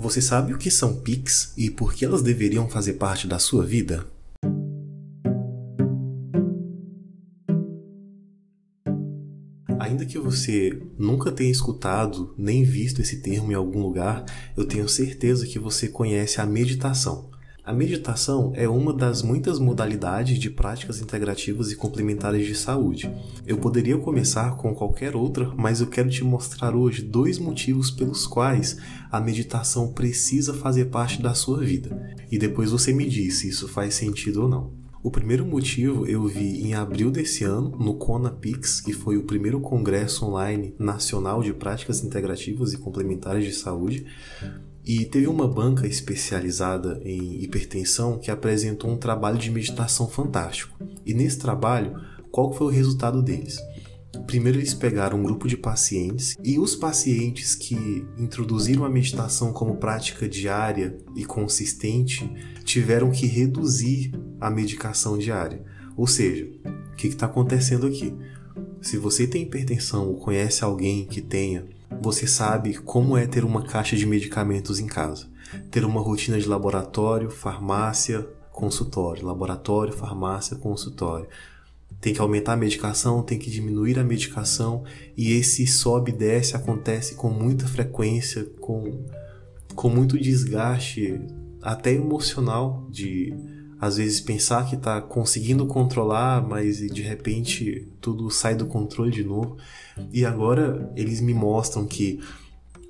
Você sabe o que são PICs e por que elas deveriam fazer parte da sua vida? Ainda que você nunca tenha escutado nem visto esse termo em algum lugar, eu tenho certeza que você conhece a meditação. A meditação é uma das muitas modalidades de práticas integrativas e complementares de saúde. Eu poderia começar com qualquer outra, mas eu quero te mostrar hoje dois motivos pelos quais a meditação precisa fazer parte da sua vida. E depois você me diz se isso faz sentido ou não. O primeiro motivo eu vi em abril desse ano no CONAPIX, que foi o primeiro congresso online nacional de práticas integrativas e complementares de saúde. E teve uma banca especializada em hipertensão que apresentou um trabalho de meditação fantástico. E nesse trabalho, qual foi o resultado deles? Primeiro eles pegaram um grupo de pacientes e os pacientes que introduziram a meditação como prática diária e consistente tiveram que reduzir a medicação diária. Ou seja, o que está acontecendo aqui? Se você tem hipertensão ou conhece alguém que tenha, você sabe como é ter uma caixa de medicamentos em casa. Ter uma rotina de laboratório, farmácia, consultório, laboratório, farmácia, consultório. Tem que aumentar a medicação, tem que diminuir a medicação, e esse sobe e desce acontece com muita frequência, com, com muito desgaste, até emocional, de às vezes pensar que está conseguindo controlar, mas de repente tudo sai do controle de novo. E agora eles me mostram que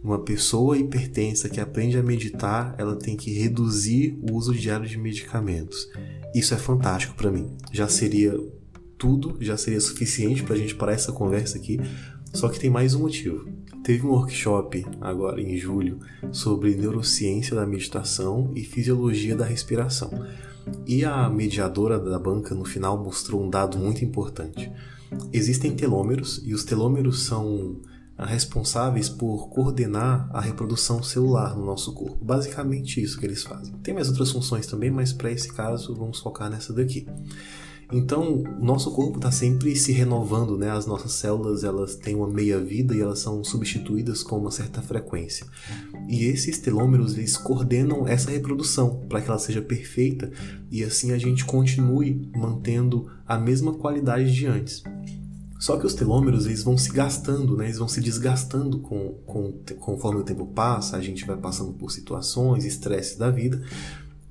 uma pessoa hipertensa que aprende a meditar, ela tem que reduzir o uso diário de medicamentos. Isso é fantástico para mim. Já seria tudo, já seria suficiente para a gente parar essa conversa aqui. Só que tem mais um motivo. Teve um workshop agora em julho sobre neurociência da meditação e fisiologia da respiração. E a mediadora da banca no final mostrou um dado muito importante. Existem telômeros e os telômeros são responsáveis por coordenar a reprodução celular no nosso corpo. Basicamente isso que eles fazem. Tem mais outras funções também, mas para esse caso vamos focar nessa daqui. Então, nosso corpo está sempre se renovando, né? As nossas células elas têm uma meia vida e elas são substituídas com uma certa frequência. E esses telômeros eles coordenam essa reprodução para que ela seja perfeita e assim a gente continue mantendo a mesma qualidade de antes. Só que os telômeros eles vão se gastando, né? eles vão se desgastando com, com, conforme o tempo passa, a gente vai passando por situações, estresses da vida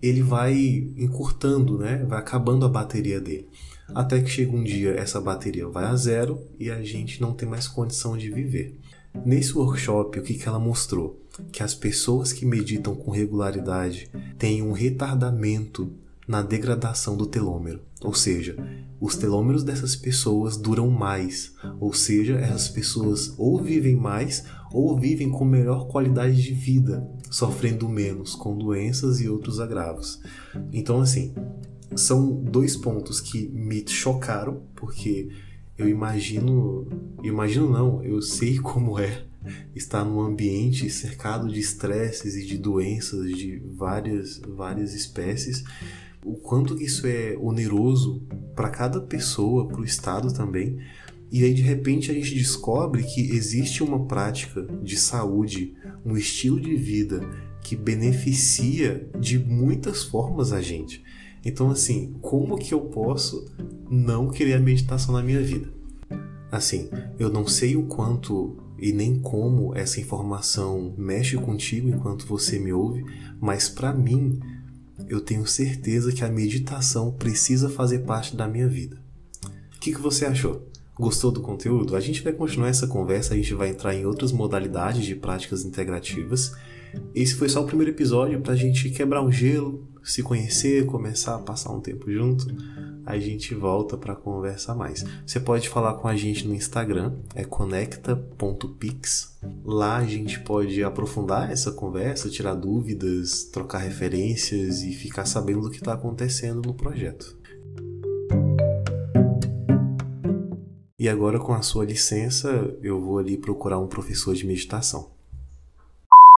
ele vai encurtando, né? vai acabando a bateria dele. Até que chega um dia, essa bateria vai a zero e a gente não tem mais condição de viver. Nesse workshop, o que, que ela mostrou? Que as pessoas que meditam com regularidade têm um retardamento na degradação do telômero. Ou seja, os telômeros dessas pessoas duram mais. Ou seja, essas pessoas ou vivem mais ou vivem com melhor qualidade de vida, sofrendo menos com doenças e outros agravos. Então, assim, são dois pontos que me chocaram, porque eu imagino, imagino não, eu sei como é estar num ambiente cercado de estresses e de doenças de várias várias espécies o quanto isso é oneroso para cada pessoa, para o Estado também. E aí de repente a gente descobre que existe uma prática de saúde, um estilo de vida que beneficia de muitas formas a gente. Então assim, como que eu posso não querer a meditação na minha vida? Assim, eu não sei o quanto e nem como essa informação mexe contigo enquanto você me ouve, mas para mim eu tenho certeza que a meditação precisa fazer parte da minha vida. O que, que você achou? Gostou do conteúdo? A gente vai continuar essa conversa, a gente vai entrar em outras modalidades de práticas integrativas. Esse foi só o primeiro episódio para a gente quebrar o gelo, se conhecer, começar a passar um tempo junto a gente volta para conversar mais. Você pode falar com a gente no Instagram, é conecta.pix. Lá a gente pode aprofundar essa conversa, tirar dúvidas, trocar referências e ficar sabendo do que está acontecendo no projeto. E agora, com a sua licença, eu vou ali procurar um professor de meditação.